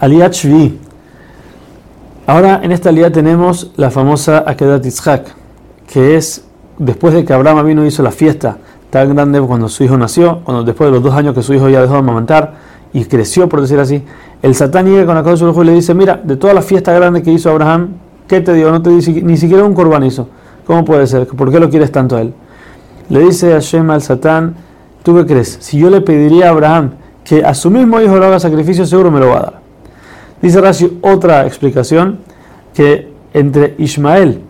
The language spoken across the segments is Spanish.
Aliyat Shvi. Ahora en esta aliyat tenemos la famosa Akedat Yitzhak, que es después de que Abraham vino hizo la fiesta tan grande cuando su hijo nació, cuando después de los dos años que su hijo ya dejó de amamantar y creció, por decir así, el Satán llega con la su y le dice, mira, de toda la fiesta grande que hizo Abraham, ¿qué te dio? No te ni siquiera un corbán hizo. ¿Cómo puede ser? ¿Por qué lo quieres tanto a él? Le dice a Shema al Satán, ¿tú qué crees? Si yo le pediría a Abraham que a su mismo hijo le haga sacrificio, seguro me lo va a dar. Dice Rashi otra explicación, que entre Ismael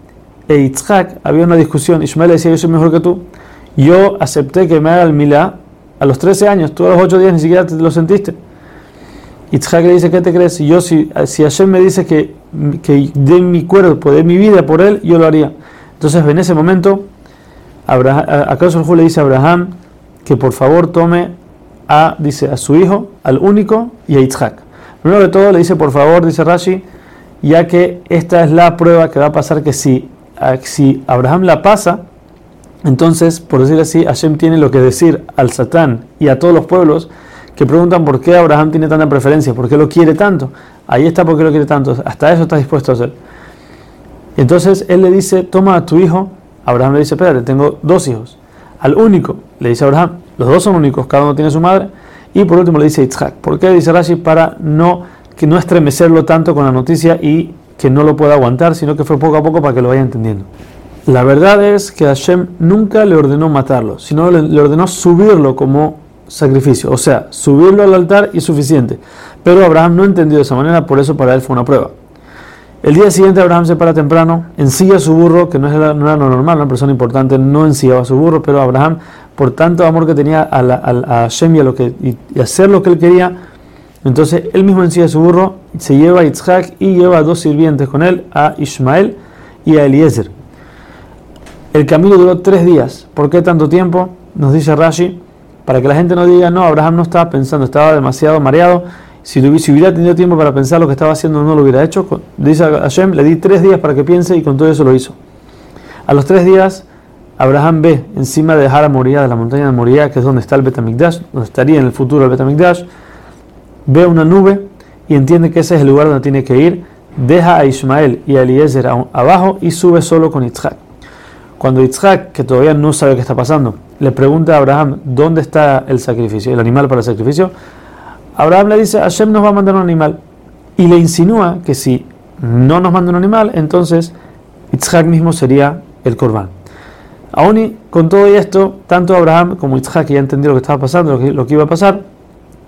e Yitzhak había una discusión. Ismael decía, yo soy mejor que tú. Yo acepté que me haga el milá a los 13 años, tú a los 8 días ni siquiera te lo sentiste. Yitzhak le dice, ¿qué te crees? Yo, si, si Hashem me dice que, que dé mi cuerpo, dé mi vida por él, yo lo haría. Entonces en ese momento, acaso le dice a Abraham que por favor tome a, dice, a su hijo, al único y a Yitzhak. Primero de todo le dice, por favor, dice Rashi, ya que esta es la prueba que va a pasar que si, si Abraham la pasa, entonces, por decir así, Hashem tiene lo que decir al Satán y a todos los pueblos que preguntan por qué Abraham tiene tanta preferencia, por qué lo quiere tanto. Ahí está por qué lo quiere tanto, hasta eso está dispuesto a hacer. Entonces él le dice, toma a tu hijo, Abraham le dice, espérate, tengo dos hijos. Al único, le dice Abraham, los dos son únicos, cada uno tiene su madre. Y por último le dice Yitzhak. ¿Por qué dice Rashi? Para no que no estremecerlo tanto con la noticia y que no lo pueda aguantar, sino que fue poco a poco para que lo vaya entendiendo. La verdad es que Hashem nunca le ordenó matarlo, sino le, ordenó subirlo como sacrificio, o sea, subirlo al altar y suficiente. Pero Abraham no entendió de esa manera, por eso para él fue una prueba. El día siguiente Abraham se para temprano, ensilla su burro, que no era, no era lo normal, una persona importante no ensillaba su burro, pero Abraham, por tanto amor que tenía a, a, Hashem y, a lo que, hacer lo que él quería, entonces él mismo encilla su burro, se lleva a Yitzhak y lleva a dos sirvientes con él, a Ismael y a Eliezer. El camino duró tres días. ¿Por qué tanto tiempo? Nos dice Rashi, para que la gente no diga, no, Abraham no estaba pensando, estaba demasiado mareado. Si, hubiera tenido tiempo para pensar lo que estaba haciendo, no lo hubiera hecho. Dice Hashem, le di tres días para que piense y con todo eso lo hizo. A los tres días, Abraham ve encima de Hara Moria, de la montaña de Moria, que es donde está el Betamigdash, donde estaría en el futuro el Betamigdash, ve una nube y entiende que ese es el lugar donde tiene que ir, deja a Ismael y a Eliezer abajo y sube solo con Yitzhak. Cuando Yitzhak, que todavía no sabe qué está pasando, le pregunta a Abraham dónde está el sacrificio, el animal para el sacrificio, Abraham le dice, Hashem nos va a mandar un animal. Y le insinúa que si no nos manda un animal, entonces Yitzhak mismo sería el corbán. Aún con todo esto, tanto Abraham como Yitzhak ya entendió lo que estaba pasando, lo que, iba a pasar,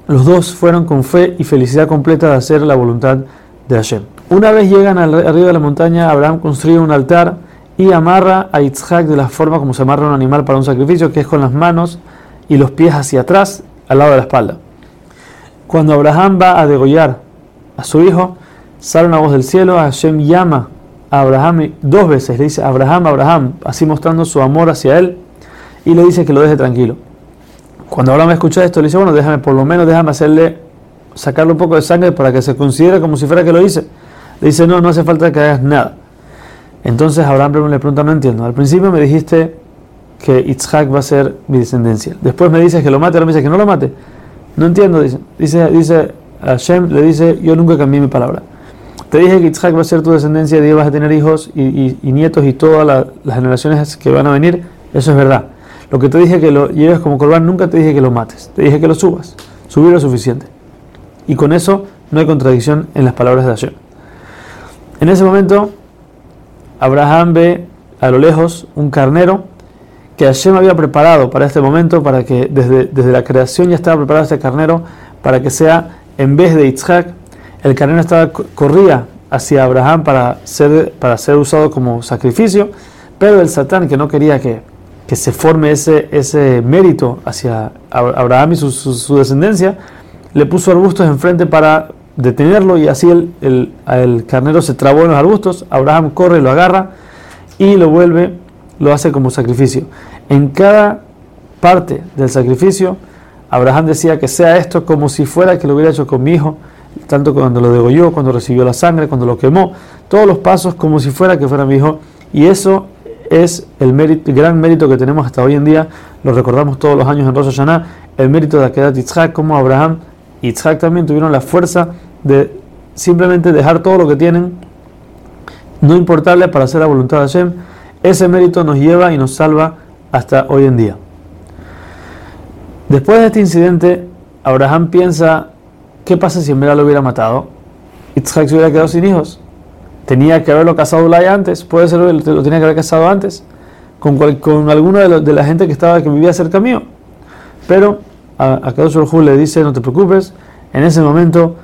los dos fueron con fe y felicidad completa de hacer la voluntad de Hashem. Una vez llegan al arriba de la montaña, Abraham construye un altar y amarra a Yitzhak de la forma como se amarra un animal para un sacrificio, que es con las manos y los pies hacia atrás, al lado de la espalda. Cuando Abraham va a degollar a su hijo, sale una voz del cielo, Hashem llama Abraham dos veces, le dice Abraham, Abraham, así mostrando su amor hacia él, y le dice que lo deje tranquilo. Cuando Abraham escucha esto, le dice, bueno, déjame, por lo menos déjame hacerle, sacarle un poco de sangre para que se considere como si fuera que lo hice. Le dice, no, no hace falta que hagas nada. Entonces Abraham le pregunta, no entiendo. Al principio me dijiste que Itzhak va a ser mi descendencia. Después me dices que lo mate, ahora me dices que no lo mate. No entiendo, dice. Dice, dice Hashem, le dice, yo nunca cambié mi palabra. Te dije que Itzhak va a ser tu descendencia y vas a tener hijos y, nietos y todas las generaciones que van a venir. Eso es verdad. Lo que te dije que lo lleves como corbán, nunca te dije que lo mates, te dije que lo subas. Subir lo suficiente. Y con eso no hay contradicción en las palabras de Hashem. En ese momento, Abraham ve a lo lejos un carnero que Hashem había preparado para este momento, para que desde, desde la creación ya estaba preparado este carnero, para que sea, en vez de Yitzhak, el carnero estaba, corría hacia Abraham para ser, para ser usado como sacrificio, pero el Satán, que no quería que, que se forme ese, ese mérito hacia Abraham y su, descendencia, le puso arbustos enfrente para detenerlo y así el, el, carnero se trabó en los arbustos, Abraham corre, lo agarra y lo vuelve, lo hace como sacrificio. En cada parte del sacrificio, Abraham decía que sea esto como si fuera que lo hubiera hecho con mi hijo, tanto cuando lo degolló, cuando recibió la sangre, cuando lo quemó, todos los pasos como si fuera que fuera mi hijo. Y eso es el, gran mérito que tenemos hasta hoy en día, lo recordamos todos los años en Rosh Hashanah, el mérito de Akedat Yitzhak, como Abraham y Yitzhak también tuvieron la fuerza de simplemente dejar todo lo que tienen, no importarle para hacer la voluntad de Hashem, ese mérito nos lleva y nos salva hasta hoy en día. Después de este incidente, Abraham piensa, ¿qué pasa si en verdad lo hubiera matado? Isaac se hubiera quedado sin hijos. Tenía que haberlo casado Ulay antes, puede ser lo tenía que haber casado antes, con, alguna de, la gente que estaba que vivía cerca mío. Pero a, a Kadosh le dice, no te preocupes, en ese momento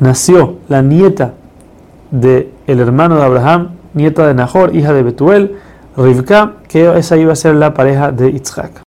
nació la nieta del el hermano de Abraham, nieta de Nahor, hija de Betuel, Rivka, que esa iba a ser la pareja de Yitzhak.